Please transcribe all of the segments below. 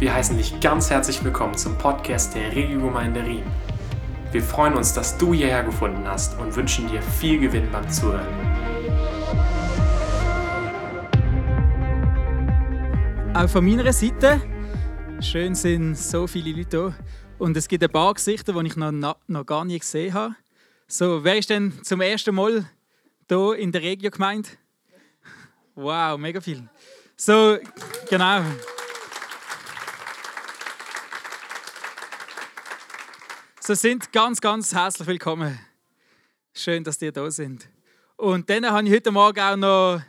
Wir heißen dich ganz herzlich willkommen zum Podcast der Regiogemeinde Riem. Wir freuen uns, dass du hierher gefunden hast und wünschen dir viel Gewinn beim Zuhören. Auch von meiner Seite. Schön sind so viele Leute hier. Und es gibt ein paar Gesichter, die ich noch, noch gar nie gesehen habe. So, wer ist denn zum ersten Mal hier in der Regiogemeinde? Wow, mega viel. So, genau. So sind ganz, ganz herzlich willkommen. Schön, dass ihr da sind. Und dann habe ich heute Morgen auch noch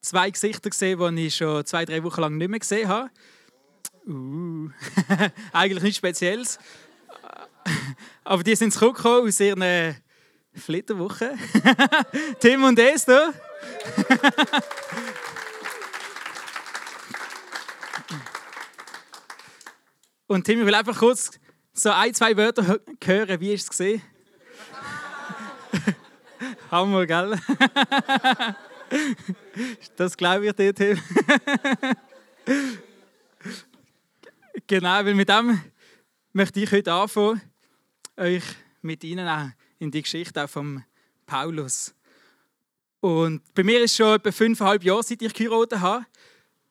zwei Gesichter gesehen, die ich schon zwei, drei Wochen lang nicht mehr gesehen habe. Uh, eigentlich nichts Spezielles. Aber die sind zurückgekommen aus ihren Flitterwoche. Tim und Esther. und Tim, ich will einfach kurz so ein, zwei Wörter hören. Wie ist es gesehen? Hammer, gell? das glaube ich dir, Tim. genau, weil mit dem möchte ich heute anfangen, euch mit Ihnen in die Geschichte auch von Paulus. Und bei mir ist es schon etwa fünfeinhalb Jahre, seit ich geheiratet habe.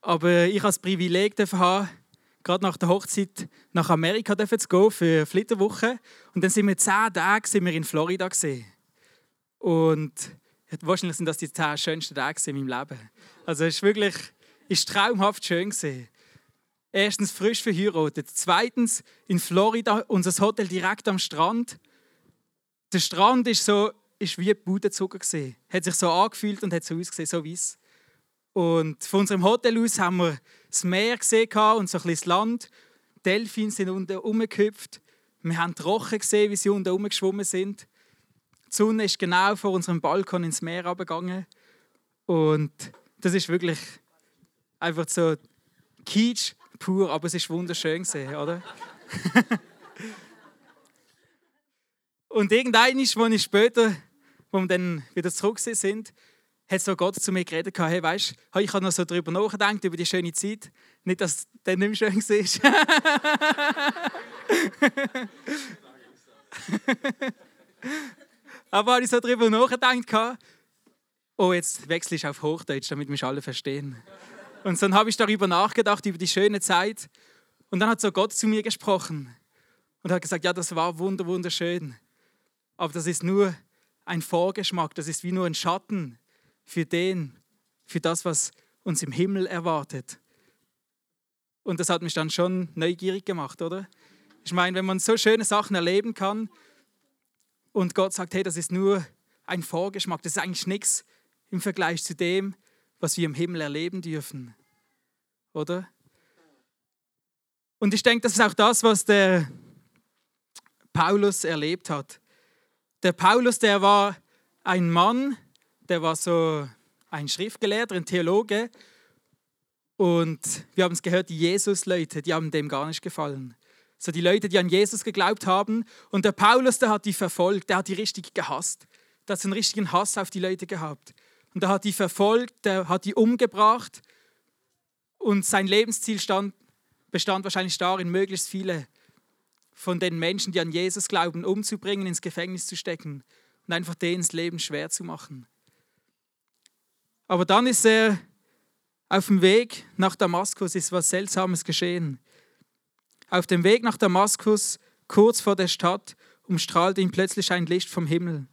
Aber ich habe das Privileg haben, gerade nach der Hochzeit nach Amerika zu gehen für Flitterwoche. Und dann sind wir zehn Tage sind wir in Florida gesehen. Und wahrscheinlich sind das die zehn schönsten Tage in meinem Leben. Also es ist wirklich ist traumhaft schön gesehen. Erstens frisch verheiratet, zweitens in Florida unser Hotel direkt am Strand. Der Strand ist so ist wie Budenzucker gesehen, hat sich so angefühlt und hat so ausgesehen, so weiß. Und von unserem Hotel aus haben wir das Meer gesehen und so ein das Land. Delfine sind unten rumgehüpft. Wir haben die Rochen gesehen, wie sie unten rumgeschwommen sind. Die Sonne ist genau vor unserem Balkon ins Meer abgegangen. Und das ist wirklich einfach so Kitsch pur, aber es ist wunderschön gesehen, oder? und irgendein ist, wo ich später, wo wir dann wieder zurück sind, hat so Gott zu mir geredet, hey, weißt du, ich habe noch so darüber nachgedacht, über die schöne Zeit. Nicht, dass es dann nicht mehr schön war. Aber habe ich so darüber nachgedacht, oh, jetzt wechsle ich auf Hochdeutsch, damit mich alle verstehen. Und dann habe ich darüber nachgedacht, über die schöne Zeit. Und dann hat so Gott zu mir gesprochen und hat gesagt, ja, das war wunderschön. Aber das ist nur ein Vorgeschmack, das ist wie nur ein Schatten für den, für das, was uns im Himmel erwartet. Und das hat mich dann schon neugierig gemacht, oder? Ich meine, wenn man so schöne Sachen erleben kann und Gott sagt, hey, das ist nur ein Vorgeschmack, das ist eigentlich nichts im Vergleich zu dem, was wir im Himmel erleben dürfen, oder? Und ich denke, das ist auch das, was der Paulus erlebt hat. Der Paulus, der war ein Mann, der war so ein Schriftgelehrter, ein Theologe. Und wir haben es gehört, die Jesus-Leute, die haben dem gar nicht gefallen. So die Leute, die an Jesus geglaubt haben. Und der Paulus, der hat die verfolgt, der hat die richtig gehasst. Der hat einen richtigen Hass auf die Leute gehabt. Und er hat die verfolgt, der hat die umgebracht. Und sein Lebensziel stand, bestand wahrscheinlich darin, möglichst viele von den Menschen, die an Jesus glauben, umzubringen, ins Gefängnis zu stecken und einfach denen das Leben schwer zu machen. Aber dann ist er auf dem Weg nach Damaskus, ist was Seltsames geschehen. Auf dem Weg nach Damaskus, kurz vor der Stadt, umstrahlte ihn plötzlich ein Licht vom Himmel.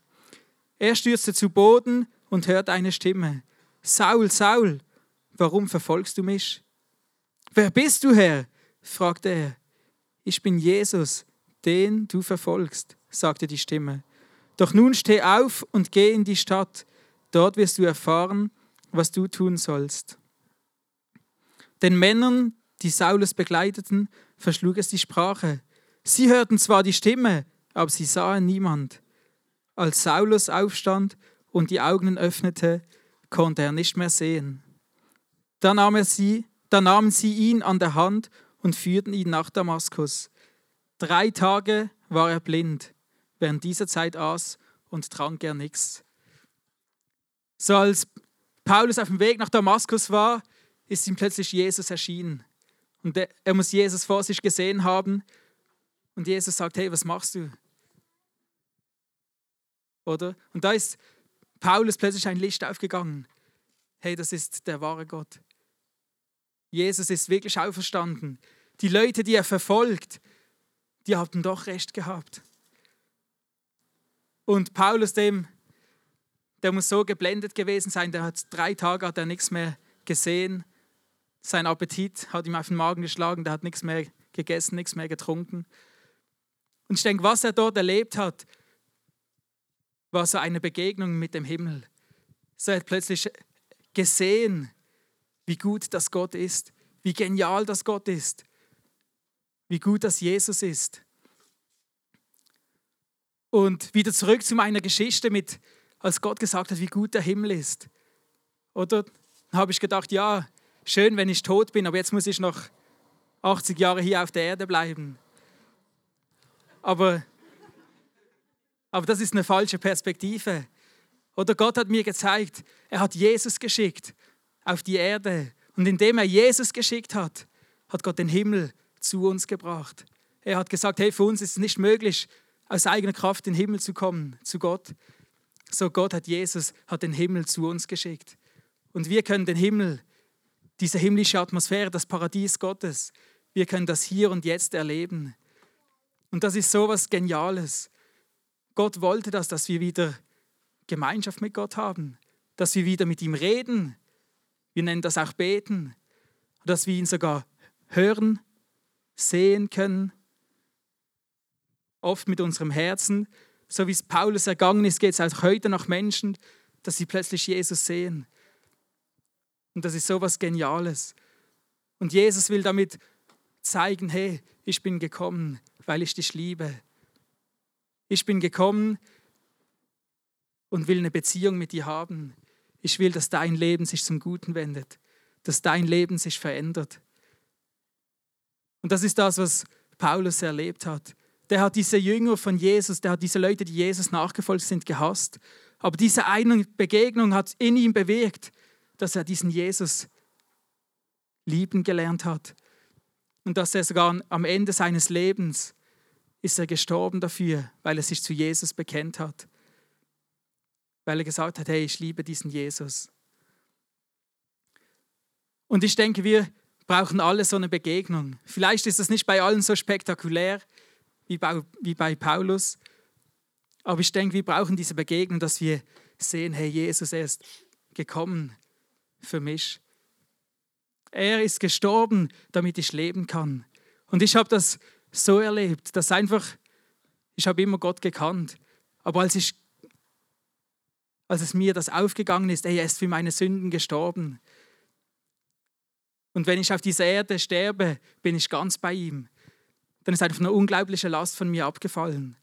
Er stürzte zu Boden und hörte eine Stimme. Saul, Saul, warum verfolgst du mich? Wer bist du, Herr? fragte er. Ich bin Jesus, den du verfolgst, sagte die Stimme. Doch nun steh auf und geh in die Stadt. Dort wirst du erfahren, was du tun sollst. Den Männern, die Saulus begleiteten, verschlug es die Sprache. Sie hörten zwar die Stimme, aber sie sahen niemand. Als Saulus aufstand und die Augen öffnete, konnte er nicht mehr sehen. Da, nahm er sie, da nahmen sie ihn an der Hand und führten ihn nach Damaskus. Drei Tage war er blind. Während dieser Zeit aß und trank er nichts. So als Paulus auf dem Weg nach Damaskus war, ist ihm plötzlich Jesus erschienen. Und er muss Jesus vor sich gesehen haben. Und Jesus sagt, hey, was machst du? Oder? Und da ist Paulus plötzlich ein Licht aufgegangen. Hey, das ist der wahre Gott. Jesus ist wirklich auferstanden. Die Leute, die er verfolgt, die haben doch recht gehabt. Und Paulus, dem, der muss so geblendet gewesen sein, der hat drei Tage hat er nichts mehr gesehen. Sein Appetit hat ihm auf den Magen geschlagen, der hat nichts mehr gegessen, nichts mehr getrunken. Und ich denke, was er dort erlebt hat, war so eine Begegnung mit dem Himmel. So er hat plötzlich gesehen, wie gut das Gott ist, wie genial das Gott ist, wie gut das Jesus ist. Und wieder zurück zu meiner Geschichte mit, als Gott gesagt hat, wie gut der Himmel ist. Oder habe ich gedacht, ja, schön, wenn ich tot bin, aber jetzt muss ich noch 80 Jahre hier auf der Erde bleiben. Aber, aber das ist eine falsche Perspektive. Oder Gott hat mir gezeigt, er hat Jesus geschickt auf die Erde. Und indem er Jesus geschickt hat, hat Gott den Himmel zu uns gebracht. Er hat gesagt, hey, für uns ist es nicht möglich, aus eigener Kraft in den Himmel zu kommen, zu Gott. So Gott hat Jesus, hat den Himmel zu uns geschickt. Und wir können den Himmel, diese himmlische Atmosphäre, das Paradies Gottes, wir können das hier und jetzt erleben. Und das ist so was Geniales. Gott wollte das, dass wir wieder Gemeinschaft mit Gott haben, dass wir wieder mit ihm reden. Wir nennen das auch beten, dass wir ihn sogar hören, sehen können. Oft mit unserem Herzen, so wie es Paulus ergangen ist, geht es auch heute nach Menschen, dass sie plötzlich Jesus sehen. Und das ist so was Geniales. Und Jesus will damit zeigen, hey, ich bin gekommen, weil ich dich liebe. Ich bin gekommen und will eine Beziehung mit dir haben. Ich will, dass dein Leben sich zum Guten wendet, dass dein Leben sich verändert. Und das ist das, was Paulus erlebt hat. Der hat diese Jünger von Jesus, der hat diese Leute, die Jesus nachgefolgt sind, gehasst. Aber diese eine Begegnung hat in ihm bewirkt, dass er diesen Jesus lieben gelernt hat. Und dass er sogar am Ende seines Lebens ist er gestorben dafür, weil er sich zu Jesus bekennt hat. Weil er gesagt hat, hey, ich liebe diesen Jesus. Und ich denke, wir brauchen alle so eine Begegnung. Vielleicht ist das nicht bei allen so spektakulär wie bei, wie bei Paulus, aber ich denke, wir brauchen diese Begegnung, dass wir sehen, hey, Jesus, er ist gekommen für mich. Er ist gestorben, damit ich leben kann. Und ich habe das so erlebt, dass einfach, ich habe immer Gott gekannt, aber als ich als es mir das aufgegangen ist, er ist für meine Sünden gestorben. Und wenn ich auf dieser Erde sterbe, bin ich ganz bei ihm. Dann ist einfach eine unglaubliche Last von mir abgefallen.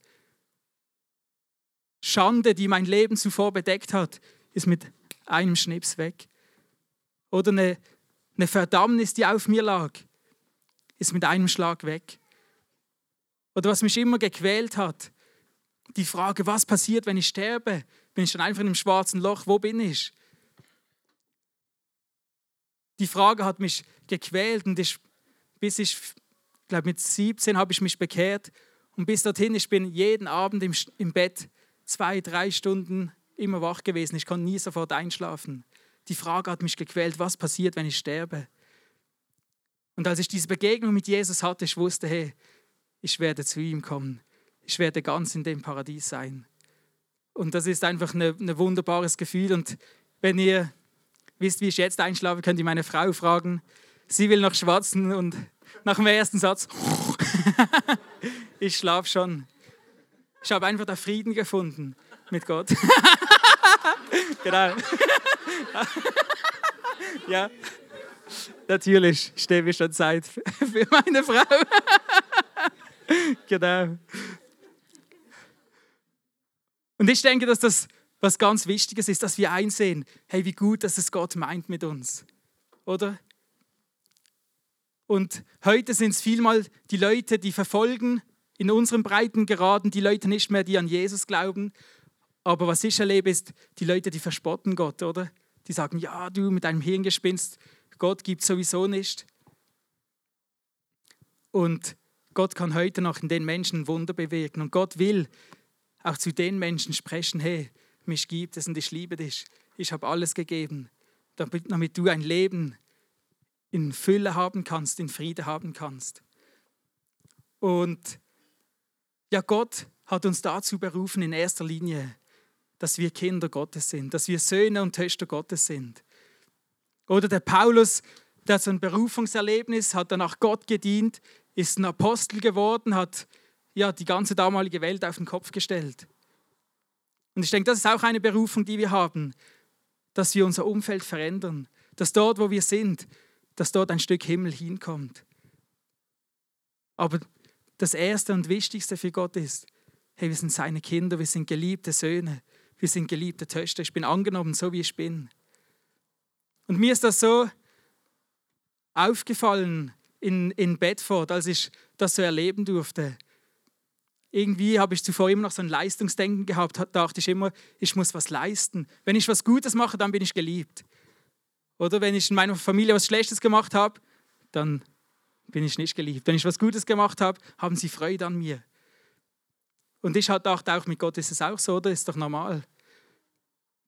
Schande, die mein Leben zuvor bedeckt hat, ist mit einem Schnips weg. Oder eine, eine Verdammnis, die auf mir lag, ist mit einem Schlag weg. Oder was mich immer gequält hat, die Frage, was passiert, wenn ich sterbe? Bin ich dann einfach in einem schwarzen Loch? Wo bin ich? Die Frage hat mich gequält und ich, bis ich, glaube mit 17 habe ich mich bekehrt und bis dorthin, ich bin jeden Abend im, im Bett zwei, drei Stunden immer wach gewesen. Ich konnte nie sofort einschlafen. Die Frage hat mich gequält, was passiert, wenn ich sterbe? Und als ich diese Begegnung mit Jesus hatte, ich wusste, hey, ich werde zu ihm kommen. Ich werde ganz in dem Paradies sein. Und das ist einfach ein ne, wunderbares Gefühl. Und wenn ihr wisst, wie ich jetzt einschlafe, könnt ihr meine Frau fragen. Sie will noch schwatzen und nach dem ersten Satz, ich schlafe schon. Ich habe einfach da Frieden gefunden mit Gott. genau. ja, natürlich stehe ich schon Zeit für meine Frau. genau. Und ich denke, dass das was ganz Wichtiges ist, dass wir einsehen, hey, wie gut, dass es Gott meint mit uns. Oder? Und heute sind es vielmal die Leute, die verfolgen in unseren Breitengraden, die Leute nicht mehr, die an Jesus glauben, aber was ich erlebe, ist die Leute, die verspotten Gott, oder? Die sagen, ja, du mit deinem Hirngespinst, Gott gibt sowieso nicht. Und Gott kann heute noch in den Menschen Wunder bewirken. Und Gott will auch zu den Menschen sprechen, hey, mich gibt es und ich liebe dich. Ich habe alles gegeben, damit du ein Leben in Fülle haben kannst, in Friede haben kannst. Und ja, Gott hat uns dazu berufen in erster Linie, dass wir Kinder Gottes sind, dass wir Söhne und Töchter Gottes sind. Oder der Paulus, der hat so ein Berufungserlebnis, hat danach Gott gedient, ist ein Apostel geworden, hat ja, die ganze damalige Welt auf den Kopf gestellt. Und ich denke, das ist auch eine Berufung, die wir haben, dass wir unser Umfeld verändern, dass dort, wo wir sind, dass dort ein Stück Himmel hinkommt. Aber das Erste und Wichtigste für Gott ist, hey, wir sind seine Kinder, wir sind geliebte Söhne, wir sind geliebte Töchter, ich bin angenommen, so wie ich bin. Und mir ist das so aufgefallen in, in Bedford, als ich das so erleben durfte. Irgendwie habe ich zuvor immer noch so ein Leistungsdenken gehabt, dachte ich immer, ich muss was leisten. Wenn ich was Gutes mache, dann bin ich geliebt. Oder wenn ich in meiner Familie was Schlechtes gemacht habe, dann bin ich nicht geliebt. Wenn ich was Gutes gemacht habe, haben sie Freude an mir. Und ich dachte auch, mit Gott ist es auch so, oder? Ist doch normal.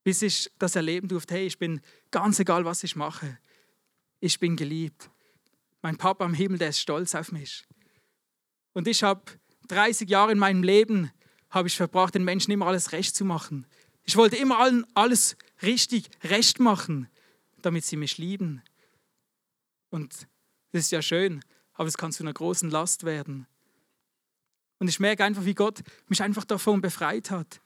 Bis ich das erleben durfte, hey, ich bin ganz egal, was ich mache. Ich bin geliebt. Mein Papa am Himmel, der ist stolz auf mich. Und ich habe 30 Jahre in meinem Leben habe ich verbracht, den Menschen immer alles recht zu machen. Ich wollte immer allen alles richtig recht machen damit sie mich lieben. Und das ist ja schön, aber es kann zu einer großen Last werden. Und ich merke einfach, wie Gott mich einfach davon befreit hat.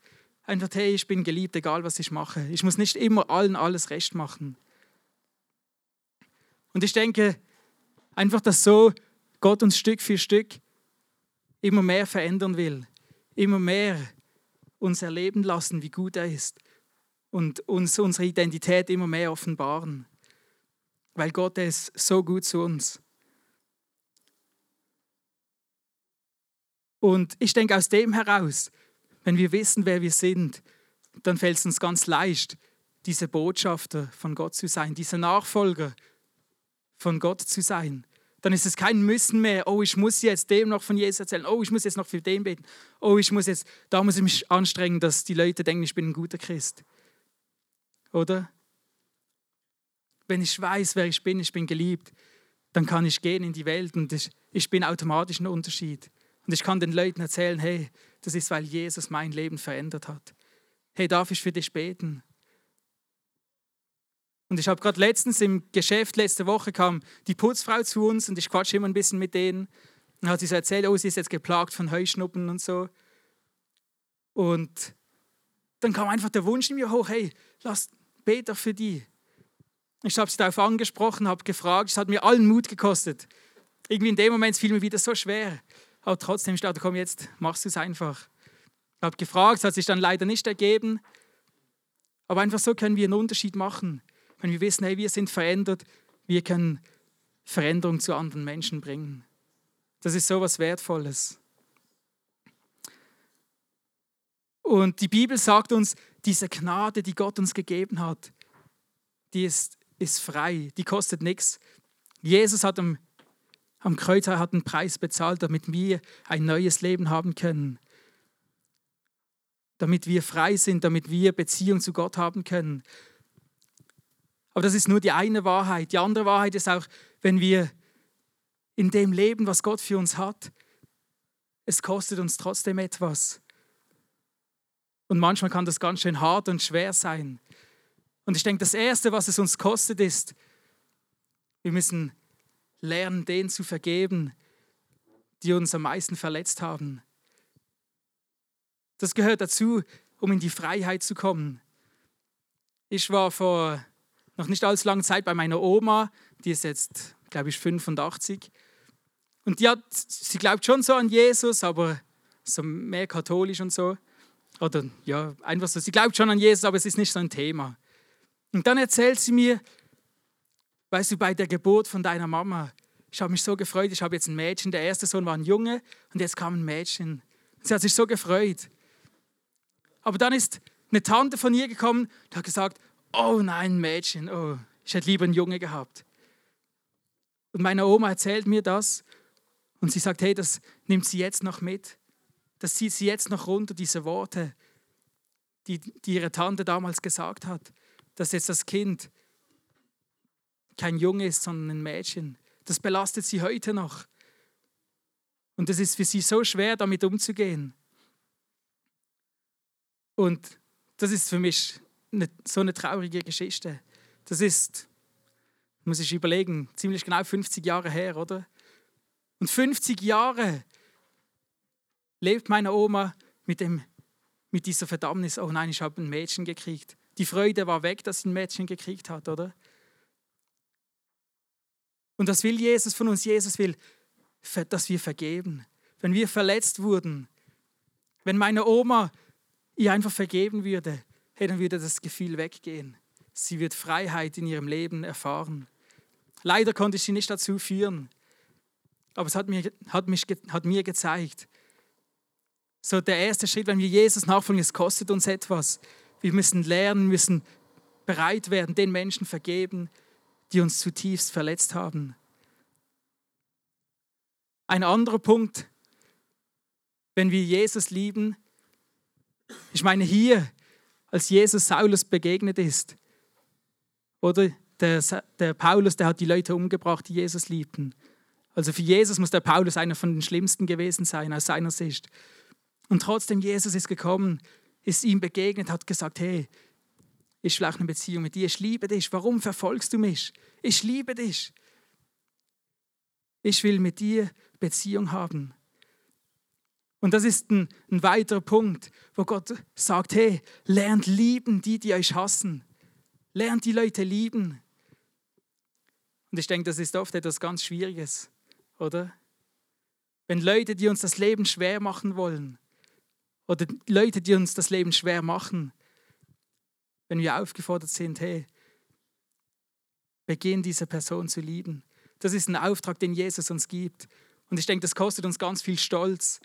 Einfach, hey, ich bin geliebt, egal was ich mache. Ich muss nicht immer allen alles recht machen. Und ich denke einfach, dass so Gott uns Stück für Stück immer mehr verändern will, immer mehr uns erleben lassen, wie gut er ist und uns unsere Identität immer mehr offenbaren. Weil Gott ist so gut zu uns. Und ich denke, aus dem heraus, wenn wir wissen, wer wir sind, dann fällt es uns ganz leicht, diese Botschafter von Gott zu sein, diese Nachfolger von Gott zu sein. Dann ist es kein Müssen mehr, oh, ich muss jetzt dem noch von Jesus erzählen, oh, ich muss jetzt noch für den beten, oh, ich muss jetzt, da muss ich mich anstrengen, dass die Leute denken, ich bin ein guter Christ. Oder? Wenn ich weiß, wer ich bin, ich bin geliebt, dann kann ich gehen in die Welt und ich, ich bin automatisch ein Unterschied. Und ich kann den Leuten erzählen, hey, das ist, weil Jesus mein Leben verändert hat. Hey, darf ich für dich beten? Und ich habe gerade letztens im Geschäft, letzte Woche kam die Putzfrau zu uns und ich quatsche immer ein bisschen mit denen. Und hat sie so erzählt, oh, sie ist jetzt geplagt von Heuschnuppen und so. Und dann kam einfach der Wunsch in mir hoch, hey, lass, bete für die. Ich habe sie darauf angesprochen, habe gefragt, es hat mir allen Mut gekostet. Irgendwie in dem Moment fiel mir wieder so schwer. Aber trotzdem, dachte, komm jetzt, machst du es einfach. Ich habe gefragt, es hat sich dann leider nicht ergeben. Aber einfach so können wir einen Unterschied machen. Wenn wir wissen, hey, wir sind verändert, wir können Veränderung zu anderen Menschen bringen. Das ist so was Wertvolles. Und die Bibel sagt uns, diese Gnade, die Gott uns gegeben hat, die ist, ist frei, die kostet nichts. Jesus hat am, am Kreuz hat einen Preis bezahlt, damit wir ein neues Leben haben können. Damit wir frei sind, damit wir Beziehung zu Gott haben können. Aber das ist nur die eine Wahrheit. Die andere Wahrheit ist auch, wenn wir in dem Leben, was Gott für uns hat, es kostet uns trotzdem etwas. Und manchmal kann das ganz schön hart und schwer sein. Und ich denke, das Erste, was es uns kostet, ist, wir müssen lernen, denen zu vergeben, die uns am meisten verletzt haben. Das gehört dazu, um in die Freiheit zu kommen. Ich war vor noch nicht allzu langer Zeit bei meiner Oma, die ist jetzt, glaube ich, 85. Und die hat, sie glaubt schon so an Jesus, aber so mehr katholisch und so. Oder ja, einfach so, sie glaubt schon an Jesus, aber es ist nicht so ein Thema. Und dann erzählt sie mir, weißt du, bei der Geburt von deiner Mama, ich habe mich so gefreut, ich habe jetzt ein Mädchen, der erste Sohn war ein Junge und jetzt kam ein Mädchen. Sie hat sich so gefreut. Aber dann ist eine Tante von ihr gekommen und hat gesagt, oh nein, ein Mädchen, oh, ich hätte lieber einen Junge gehabt. Und meine Oma erzählt mir das Und sie sagt, hey, das nimmt sie jetzt noch mit. Das zieht sie jetzt noch runter, diese Worte, die, die ihre Tante damals gesagt hat, dass jetzt das Kind kein Junge ist, sondern ein Mädchen. Das belastet sie heute noch. Und es ist für sie so schwer, damit umzugehen. Und das ist für mich eine, so eine traurige Geschichte. Das ist, muss ich überlegen, ziemlich genau 50 Jahre her, oder? Und 50 Jahre lebt meine Oma mit, dem, mit dieser Verdammnis, oh nein, ich habe ein Mädchen gekriegt. Die Freude war weg, dass sie ein Mädchen gekriegt hat, oder? Und das will Jesus von uns. Jesus will, dass wir vergeben. Wenn wir verletzt wurden, wenn meine Oma ihr einfach vergeben würde, hey, dann würde das Gefühl weggehen. Sie wird Freiheit in ihrem Leben erfahren. Leider konnte ich sie nicht dazu führen, aber es hat mir, hat mich, hat mir gezeigt, so der erste Schritt, wenn wir Jesus nachfolgen, es kostet uns etwas. Wir müssen lernen, müssen bereit werden, den Menschen vergeben, die uns zutiefst verletzt haben. Ein anderer Punkt, wenn wir Jesus lieben, ich meine hier, als Jesus Saulus begegnet ist, oder der, der Paulus, der hat die Leute umgebracht, die Jesus liebten. Also für Jesus muss der Paulus einer von den Schlimmsten gewesen sein aus seiner Sicht. Und trotzdem, Jesus ist gekommen, ist ihm begegnet, hat gesagt, hey, ich will auch eine Beziehung mit dir, ich liebe dich, warum verfolgst du mich? Ich liebe dich. Ich will mit dir Beziehung haben. Und das ist ein, ein weiterer Punkt, wo Gott sagt, hey, lernt lieben die, die euch hassen. Lernt die Leute lieben. Und ich denke, das ist oft etwas ganz Schwieriges, oder? Wenn Leute, die uns das Leben schwer machen wollen, oder Leute, die uns das Leben schwer machen, wenn wir aufgefordert sind, hey, beginn diese Person zu lieben. Das ist ein Auftrag, den Jesus uns gibt. Und ich denke, das kostet uns ganz viel Stolz.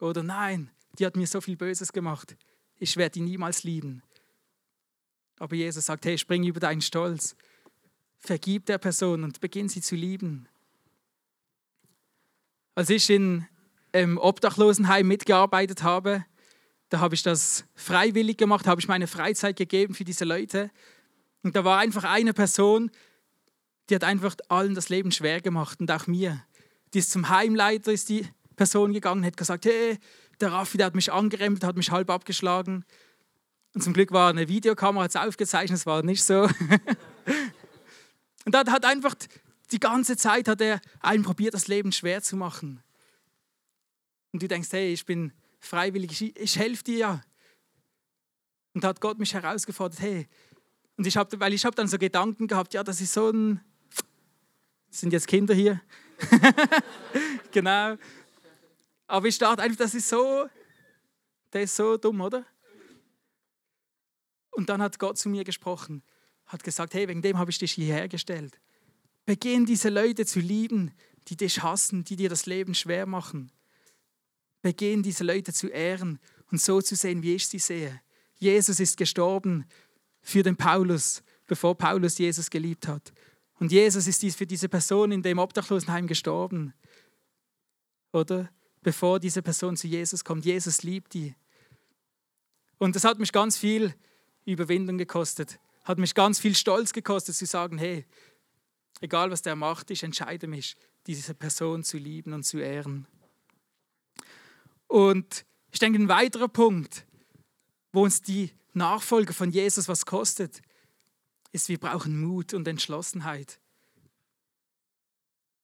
Oder nein, die hat mir so viel Böses gemacht. Ich werde die niemals lieben. Aber Jesus sagt, hey, spring über deinen Stolz. Vergib der Person und beginn sie zu lieben. Als ich in im Obdachlosenheim mitgearbeitet habe, da habe ich das freiwillig gemacht, habe ich meine Freizeit gegeben für diese Leute. Und da war einfach eine Person, die hat einfach allen das Leben schwer gemacht und auch mir. Die ist zum Heimleiter, ist die Person gegangen, hat gesagt, hey, der Raffi, der hat mich angerempelt, hat mich halb abgeschlagen. Und zum Glück war eine Videokamera, hat es aufgezeichnet, es war nicht so. und da hat einfach die ganze Zeit hat er einen probiert, das Leben schwer zu machen. Und du denkst, hey, ich bin freiwillig, ich, ich helfe dir. Und da hat Gott mich herausgefordert, hey. Und ich habe, weil ich dann so Gedanken gehabt, ja, das ist so ein, sind jetzt Kinder hier. genau. Aber ich dachte einfach, das ist so, der ist so dumm, oder? Und dann hat Gott zu mir gesprochen, hat gesagt, hey, wegen dem habe ich dich hierher gestellt. Beginn diese Leute zu lieben, die dich hassen, die dir das Leben schwer machen. Beginn diese Leute zu ehren und so zu sehen, wie ich sie sehe. Jesus ist gestorben für den Paulus, bevor Paulus Jesus geliebt hat. Und Jesus ist für diese Person in dem Obdachlosenheim gestorben. Oder? Bevor diese Person zu Jesus kommt. Jesus liebt die. Und das hat mich ganz viel Überwindung gekostet. Hat mich ganz viel Stolz gekostet, zu sagen: hey, egal was der macht, ich entscheide mich, diese Person zu lieben und zu ehren. Und ich denke, ein weiterer Punkt, wo uns die Nachfolge von Jesus was kostet, ist, wir brauchen Mut und Entschlossenheit.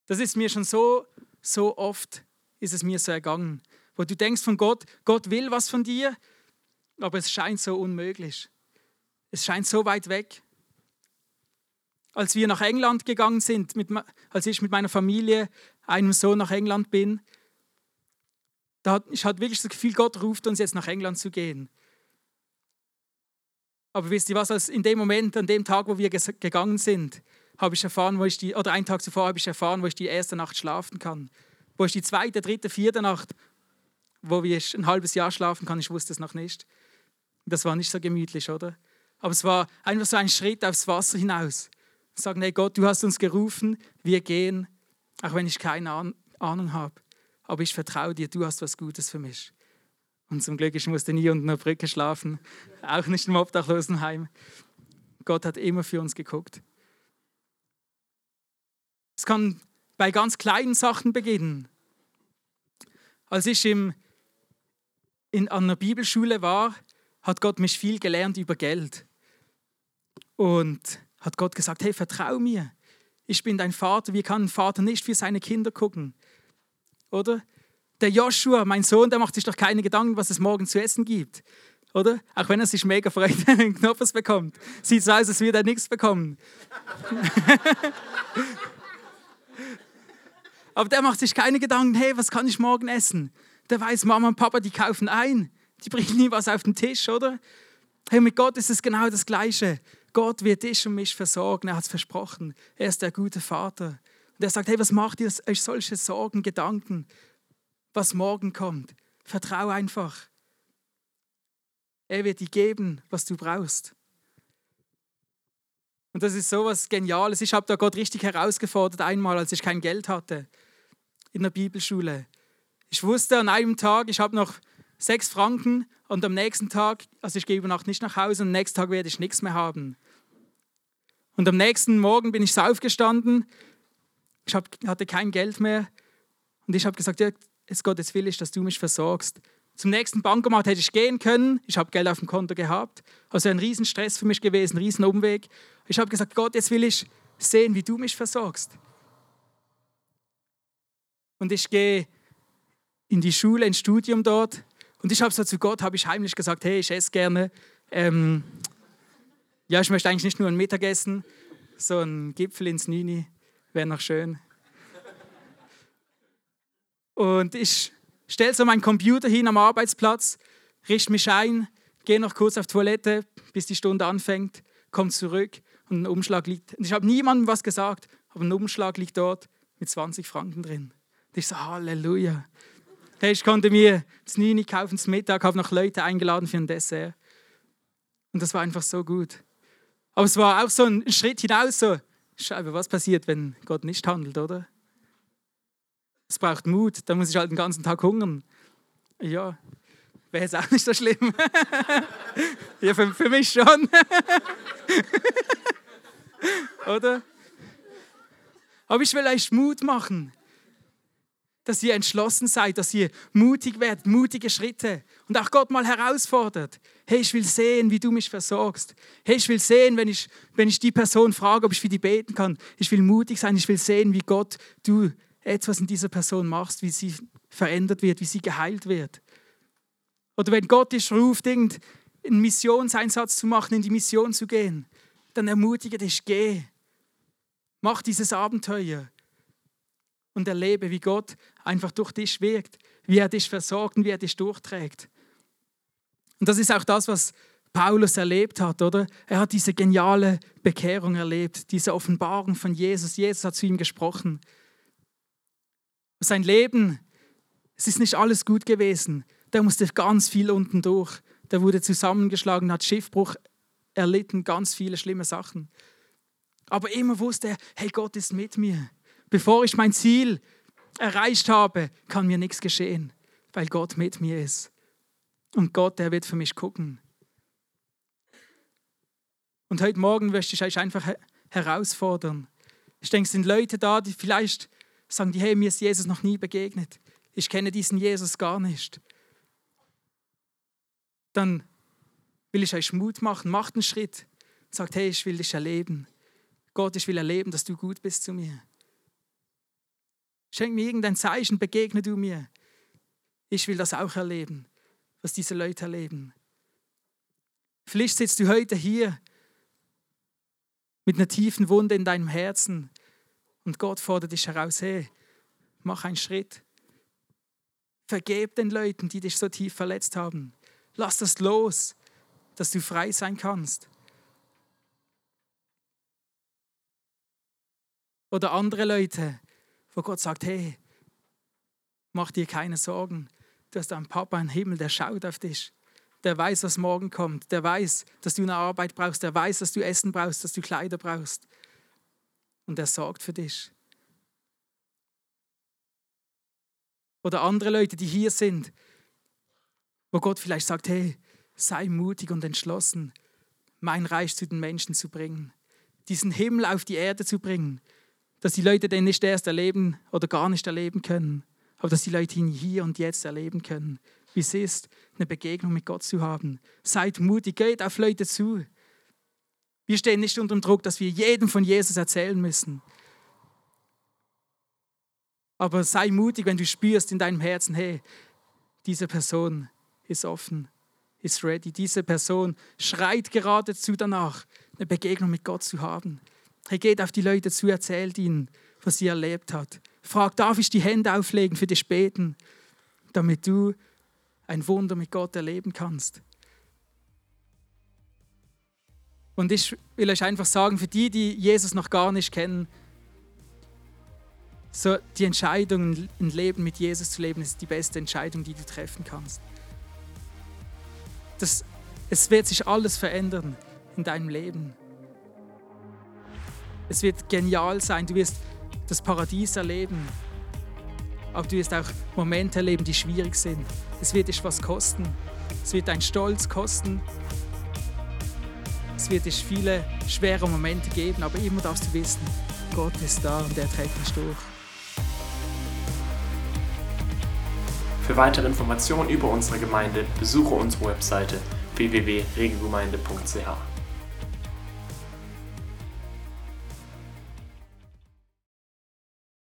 Das ist mir schon so, so oft, ist es mir so ergangen, wo du denkst von Gott, Gott will was von dir, aber es scheint so unmöglich. Es scheint so weit weg. Als wir nach England gegangen sind, mit, als ich mit meiner Familie, einem Sohn nach England bin, da hat, ich hatte wirklich das Gefühl, Gott ruft uns jetzt nach England zu gehen. Aber wisst ihr was, als in dem Moment, an dem Tag, wo wir gegangen sind, habe ich erfahren, wo ich die, oder einen Tag zuvor habe ich erfahren, wo ich die erste Nacht schlafen kann. Wo ich die zweite, dritte, vierte Nacht, wo ich ein halbes Jahr schlafen kann, ich wusste es noch nicht. Das war nicht so gemütlich, oder? Aber es war einfach so ein Schritt aufs Wasser hinaus. Sagen, hey Gott, du hast uns gerufen, wir gehen, auch wenn ich keine Ahnung habe. Aber ich vertraue dir, du hast was Gutes für mich. Und zum Glück, ich musste nie unter einer Brücke schlafen, auch nicht im Obdachlosenheim. Gott hat immer für uns geguckt. Es kann bei ganz kleinen Sachen beginnen. Als ich im, in, an einer Bibelschule war, hat Gott mich viel gelernt über Geld. Und hat Gott gesagt, hey, vertrau mir. Ich bin dein Vater. Wie kann ein Vater nicht für seine Kinder gucken? Oder? Der Joshua, mein Sohn, der macht sich doch keine Gedanken, was es morgen zu essen gibt. Oder? Auch wenn er sich mega freut, wenn er einen Knoppers bekommt. Sieht so aus, als würde er nichts bekommen. Aber der macht sich keine Gedanken, hey, was kann ich morgen essen? Der weiß, Mama und Papa, die kaufen ein. Die bringen nie was auf den Tisch, oder? Hey, mit Gott ist es genau das Gleiche. Gott wird dich und mich versorgen. Er hat es versprochen. Er ist der gute Vater. Und er sagt, hey, was macht ihr euch solche Sorgen, Gedanken, was morgen kommt? Vertrau einfach. Er wird dir geben, was du brauchst. Und das ist so was Geniales. Ich habe da Gott richtig herausgefordert, einmal, als ich kein Geld hatte in der Bibelschule. Ich wusste an einem Tag, ich habe noch sechs Franken und am nächsten Tag, also ich gehe über Nacht nicht nach Hause und am nächsten Tag werde ich nichts mehr haben. Und am nächsten Morgen bin ich aufgestanden, ich hatte kein Geld mehr und ich habe gesagt, ja, jetzt Gott, jetzt will ich, dass du mich versorgst. Zum nächsten Bankomat hätte ich gehen können, ich habe Geld auf dem Konto gehabt, also ein Riesenstress für mich gewesen, ein Riesenumweg. Ich habe gesagt, Gott, jetzt will ich sehen, wie du mich versorgst. Und ich gehe in die Schule, ins Studium dort. Und ich habe so zu Gott, habe ich heimlich gesagt, hey, ich esse gerne. Ähm, ja, ich möchte eigentlich nicht nur ein Mittagessen, so ein Gipfel ins Nini wäre noch schön. Und ich stelle so meinen Computer hin am Arbeitsplatz, richte mich ein, gehe noch kurz auf die Toilette, bis die Stunde anfängt, komme zurück und ein Umschlag liegt. Und ich habe niemandem was gesagt, aber ein Umschlag liegt dort mit 20 Franken drin. Und ich so, Halleluja. Hey, ich konnte mir das Nini kaufen zum Mittag, habe noch Leute eingeladen für ein Dessert. Und das war einfach so gut. Aber es war auch so ein Schritt hinaus, so, Scheibe, was passiert, wenn Gott nicht handelt, oder? Es braucht Mut, da muss ich halt den ganzen Tag hungern. Ja, wäre jetzt auch nicht so schlimm. ja, für, für mich schon. oder? Aber ich will euch Mut machen dass ihr entschlossen seid, dass ihr mutig werdet, mutige Schritte und auch Gott mal herausfordert. Hey, ich will sehen, wie du mich versorgst. Hey, ich will sehen, wenn ich, wenn ich die Person frage, ob ich für die beten kann. Ich will mutig sein, ich will sehen, wie Gott du etwas in dieser Person machst, wie sie verändert wird, wie sie geheilt wird. Oder wenn Gott dich ruft, einen Missionseinsatz zu machen, in die Mission zu gehen, dann ermutige dich, geh. Mach dieses Abenteuer und erlebe, wie Gott einfach durch dich wirkt, wie er dich versorgt und wie er dich durchträgt. Und das ist auch das, was Paulus erlebt hat, oder? Er hat diese geniale Bekehrung erlebt, diese Offenbarung von Jesus. Jesus hat zu ihm gesprochen. Sein Leben, es ist nicht alles gut gewesen. Der musste ganz viel unten durch. Der wurde zusammengeschlagen, hat Schiffbruch erlitten, ganz viele schlimme Sachen. Aber immer wusste er, hey, Gott ist mit mir. Bevor ich mein Ziel erreicht habe, kann mir nichts geschehen, weil Gott mit mir ist. Und Gott, der wird für mich gucken. Und heute Morgen möchte ich euch einfach herausfordern. Ich denke, es sind Leute da, die vielleicht sagen, die, hey, mir ist Jesus noch nie begegnet. Ich kenne diesen Jesus gar nicht. Dann will ich euch Mut machen, macht einen Schritt. Sagt, hey, ich will dich erleben. Gott, ich will erleben, dass du gut bist zu mir. Schenk mir irgendein Zeichen, begegne du mir. Ich will das auch erleben, was diese Leute erleben. Vielleicht sitzt du heute hier mit einer tiefen Wunde in deinem Herzen und Gott fordert dich heraus, hey, mach einen Schritt. Vergeb den Leuten, die dich so tief verletzt haben. Lass das los, dass du frei sein kannst. Oder andere Leute, wo Gott sagt, hey, mach dir keine Sorgen. Du hast einen Papa im Himmel, der schaut auf dich. Der weiß, was morgen kommt. Der weiß, dass du eine Arbeit brauchst. Der weiß, dass du Essen brauchst, dass du Kleider brauchst. Und er sorgt für dich. Oder andere Leute, die hier sind, wo Gott vielleicht sagt, hey, sei mutig und entschlossen, mein Reich zu den Menschen zu bringen, diesen Himmel auf die Erde zu bringen, dass die Leute den nicht erst erleben oder gar nicht erleben können, aber dass die Leute ihn hier und jetzt erleben können, wie es ist, eine Begegnung mit Gott zu haben. Seid mutig, geht auf Leute zu. Wir stehen nicht unter dem Druck, dass wir jedem von Jesus erzählen müssen. Aber sei mutig, wenn du spürst in deinem Herzen, hey, diese Person ist offen, ist ready. Diese Person schreit geradezu danach, eine Begegnung mit Gott zu haben. Hey, geht auf die Leute zu, erzählt ihnen, was sie erlebt hat. Frag, darf ich die Hände auflegen für dich beten, damit du ein Wunder mit Gott erleben kannst. Und ich will euch einfach sagen, für die, die Jesus noch gar nicht kennen, so die Entscheidung, ein Leben mit Jesus zu leben, ist die beste Entscheidung, die du treffen kannst. Das, es wird sich alles verändern in deinem Leben. Es wird genial sein, du wirst das Paradies erleben, aber du wirst auch Momente erleben, die schwierig sind. Es wird dich was kosten. Es wird dein Stolz kosten. Es wird dich viele schwere Momente geben, aber immer darfst du wissen, Gott ist da und er trägt dich durch. Für weitere Informationen über unsere Gemeinde besuche unsere Webseite www.regelgemeinde.ch.